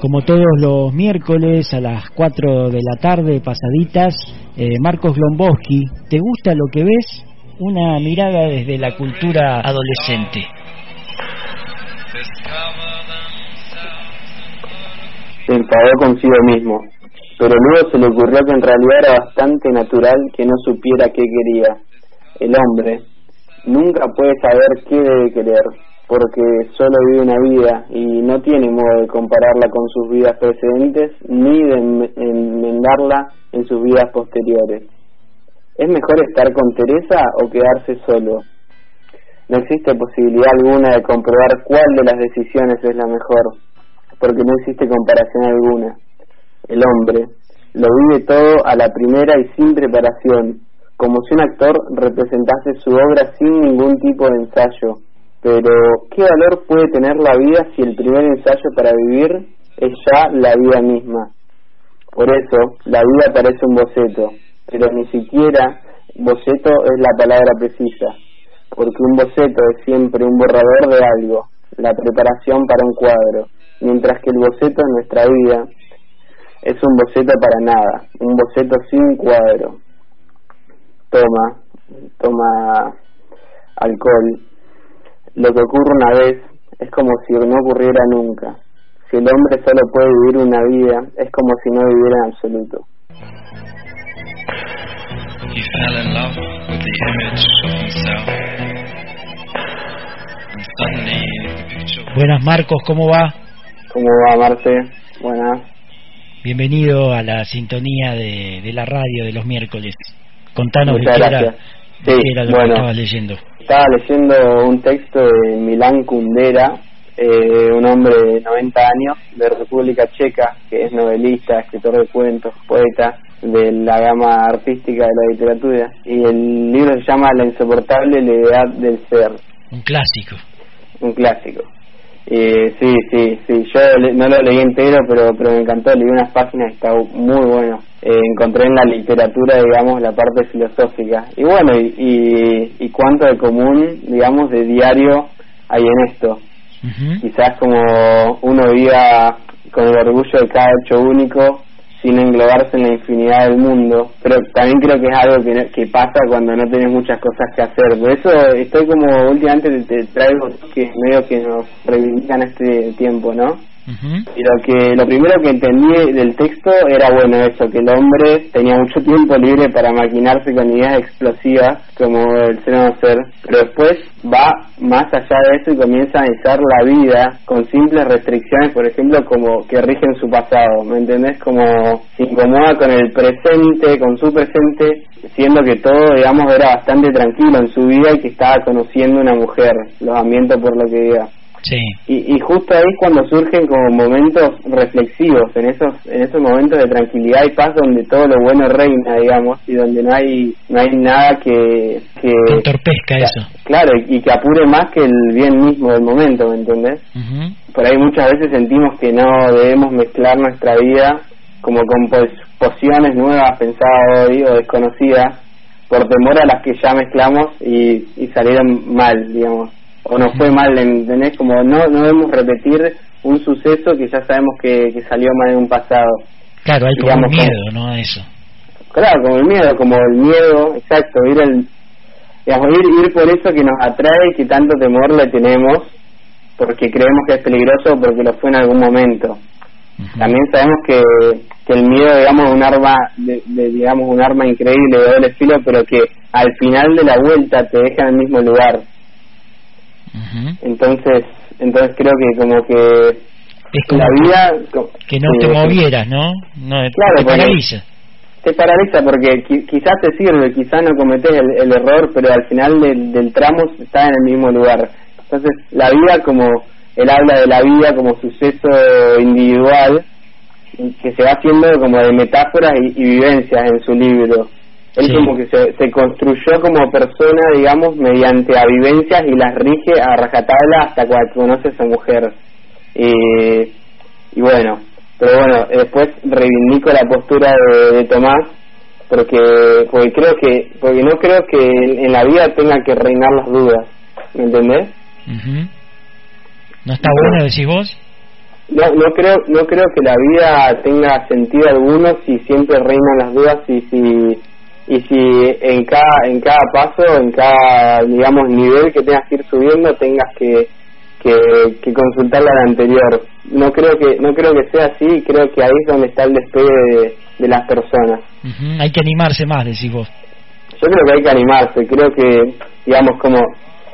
Como todos los miércoles a las 4 de la tarde, pasaditas, eh, Marcos Glomboski, ¿te gusta lo que ves? Una mirada desde la cultura adolescente. Se enfadó consigo mismo, pero luego se le ocurrió que en realidad era bastante natural que no supiera qué quería. El hombre nunca puede saber qué debe querer, porque solo vive una vida y no tiene modo de compararla con sus vidas precedentes ni de enmendarla en sus vidas posteriores. ¿Es mejor estar con Teresa o quedarse solo? No existe posibilidad alguna de comprobar cuál de las decisiones es la mejor, porque no existe comparación alguna. El hombre lo vive todo a la primera y sin preparación, como si un actor representase su obra sin ningún tipo de ensayo, pero, ¿qué valor puede tener la vida si el primer ensayo para vivir es ya la vida misma? Por eso, la vida parece un boceto, pero ni siquiera boceto es la palabra precisa, porque un boceto es siempre un borrador de algo, la preparación para un cuadro, mientras que el boceto en nuestra vida es un boceto para nada, un boceto sin cuadro. Toma, toma alcohol, lo que ocurre una vez es como si no ocurriera nunca. Si el hombre solo puede vivir una vida, es como si no viviera en absoluto. Buenas Marcos, ¿cómo va? ¿Cómo va Marce? Buenas. Bienvenido a la sintonía de, de la radio de los miércoles. Contanos Muchas qué era, Sí, qué era lo bueno. que estabas leyendo. Estaba leyendo un texto de Milán Kundera, eh, un hombre de 90 años de República Checa, que es novelista, escritor de cuentos, poeta de la gama artística de la literatura. Y el libro se llama La insoportable levedad del ser, Un clásico. un clásico. Y sí, sí, sí, yo le- no lo leí entero, pero, pero me encantó, leí unas páginas está muy bueno. Eh, encontré en la literatura, digamos, la parte filosófica. Y bueno, y, y, y cuánto de común, digamos, de diario hay en esto. Quizás como uno viva con el orgullo de cada hecho único, sin englobarse en la infinidad del mundo, pero también creo que es algo que, que pasa cuando no tenés muchas cosas que hacer. Por eso estoy como últimamente te, te traigo que medio que nos reivindican este tiempo, ¿no? Y lo que lo primero que entendí del texto era bueno eso, que el hombre tenía mucho tiempo libre para maquinarse con ideas explosivas como el ser no ser, pero después va más allá de eso y comienza a analizar la vida con simples restricciones, por ejemplo, como que rigen su pasado, ¿me entendés? Como se incomoda con el presente, con su presente, siendo que todo, digamos, era bastante tranquilo en su vida y que estaba conociendo una mujer, los ambientes por lo que diga. Sí. Y, y justo ahí es cuando surgen como momentos reflexivos, en esos en esos momentos de tranquilidad y paz donde todo lo bueno reina, digamos, y donde no hay no hay nada que que Que entorpezca eso. claro y, y que apure más que el bien mismo del momento, ¿me entendés? Por ahí muchas veces sentimos que no debemos mezclar nuestra vida como con pos- pociones nuevas pensadas hoy o desconocidas por temor a las que ya mezclamos y, y salieron mal, digamos, o nos fue mal, ¿entendés? Como no, no debemos repetir un suceso que ya sabemos que, que salió mal en un pasado. Claro, hay como Digamos, miedo, ¿no? A eso. Claro, como el miedo, como el miedo, exacto, ir, el, digamos, ir, ir por eso que nos atrae y que tanto temor le tenemos, porque creemos que es peligroso porque lo fue en algún momento. También sabemos que, que el miedo, digamos, es un arma, de, de, digamos, un arma increíble de doble filo, pero que al final de la vuelta te deja en el mismo lugar. Entonces, entonces creo que como que Es como la vida que no eh, te movieras, ¿no? No Claro, te paraliza. te paraliza porque qui- quizás te sirve, quizás no cometés el, el error, pero al final del, del tramo estás en el mismo lugar. Entonces, la vida como, él habla de la vida como suceso individual, que se va haciendo como de metáforas y, y vivencias en su libro. Él Sí. como que se, se construyó como persona, digamos, mediante a vivencias y las rige a rajatabla hasta cuando conoce a esa mujer. Eh, y bueno, pero bueno, después reivindico la postura de, de Tomás porque porque creo que porque no creo que en, la vida tenga que reinar las dudas, ¿me entendés? Ujú. ¿No está bueno, decís vos? no, no creo no creo que la vida tenga sentido alguno si siempre reinan las dudas y si y si en cada en cada paso en cada digamos nivel que tengas que ir subiendo tengas que que, consultar la anterior. No creo que no creo que sea así creo que ahí es donde está el despegue de, las personas. Hay que animarse más decís vos. Yo creo que hay que animarse creo que digamos como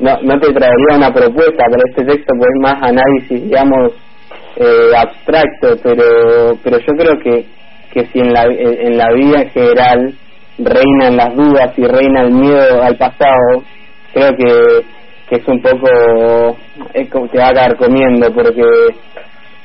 no no te traería una propuesta para este texto pues es más análisis digamos eh, abstracto pero pero yo creo que que si en la en la vida en general reinan las dudas y reina el miedo al pasado, creo que, que es un poco, es como te va a quedar comiendo porque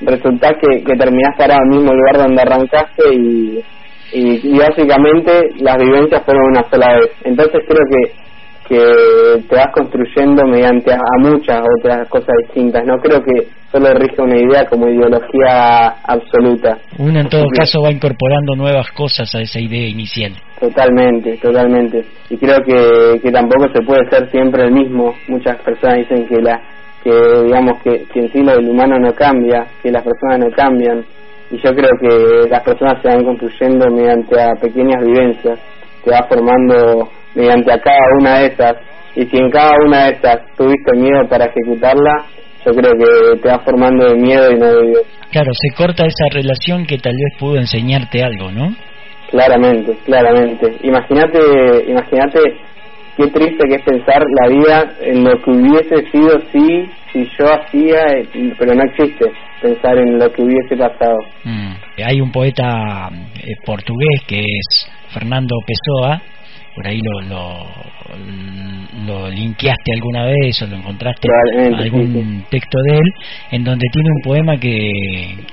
resulta que, que terminás para el mismo lugar donde arrancaste y, y, básicamente las vivencias fueron una sola vez. Entonces creo que que te vas construyendo mediante a, muchas otras cosas distintas. No creo que solo rige una idea como ideología absoluta. Uno en todo caso va incorporando nuevas cosas a esa idea inicial. Totalmente, totalmente. Y creo que, que tampoco se puede ser siempre el mismo. Muchas personas dicen que la que digamos que, que en sí lo del humano no cambia, que las personas no cambian. Y yo creo que las personas se van construyendo mediante a pequeñas vivencias, se va formando mediante a cada una de esas. Y si en cada una de esas tuviste miedo para ejecutarla, yo creo que te va formando de miedo y no de Claro, se corta esa relación que tal vez pudo enseñarte algo, ¿no? Claramente, claramente. Imagínate, imagínate qué triste que es pensar la vida en lo que hubiese sido si, si yo hacía, pero no existe pensar en lo que hubiese pasado. Mm. Hay un poeta eh, portugués que es Fernando Pessoa, por ahí lo, lo, lo linkeaste alguna vez o lo encontraste algún texto de él en donde tiene un poema que,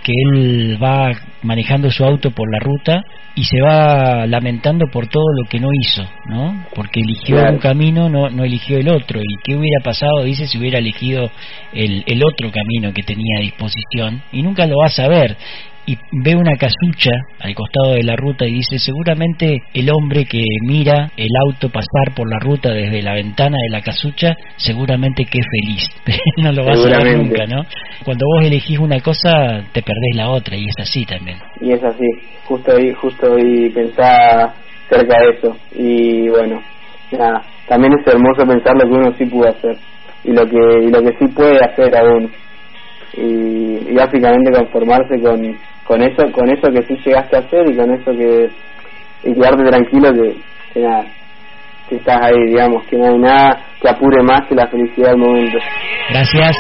que él va manejando su auto por la ruta y se va lamentando por todo lo que no hizo, ¿no? Porque eligió un camino, no, no eligió el otro. ¿Y qué hubiera pasado, dice, si hubiera elegido el, el otro camino que tenía a disposición? Y nunca lo va a saber y ve una casucha al costado de la ruta y dice seguramente el hombre que mira el auto pasar por la ruta desde la ventana de la casucha seguramente que es feliz no lo vas a ver nunca no cuando vos elegís una cosa te perdés la otra y es así también. Y es así. Justo hoy justo hoy pensaba cerca de eso. Y bueno nada. También es hermoso pensar lo que uno sí pudo hacer y lo que y lo que sí puede hacer aún. Y, y básicamente conformarse con con eso con eso que sí llegaste a hacer y con eso que y quedarte tranquilo que, que nada que estás ahí digamos que no hay nada que apure más que la felicidad del momento. Gracias.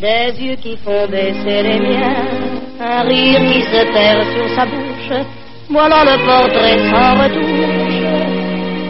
Des yeux qui font baisser les miens, un rire qui se perd sur sa bouche, voilà le portrait sans retouche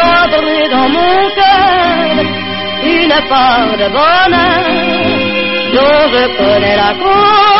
est dans mon cœur une part de bonheur dont je connais la cause.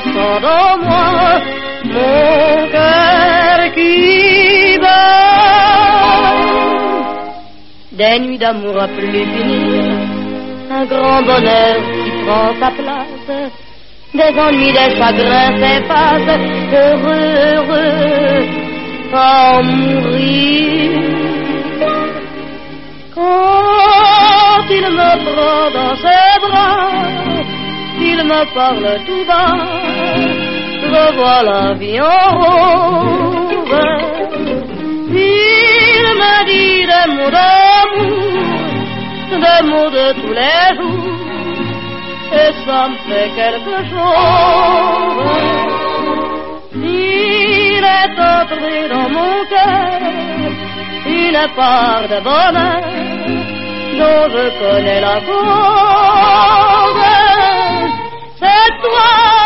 Sens dans moi mon cœur qui bat. Des nuits d'amour à plus finir, un grand bonheur qui prend sa place, des ennuis, des chagrins s'effacent, heureux, heureux, à mourir. Quand il me prend dans ses bras, il me parle tout bas, je vois la vie en rose. Il me dit des mots d'amour, des mots de tous les jours, et ça me fait quelque chose. Il est entré dans mon cœur une part de bonheur dont je connais la cause. C'est toi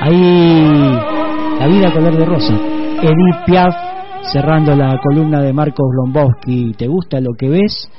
Ahí, la vida color de rosa. Edith Piaf cerrando la columna de Marcos Lombowski. ¿Te gusta lo que ves?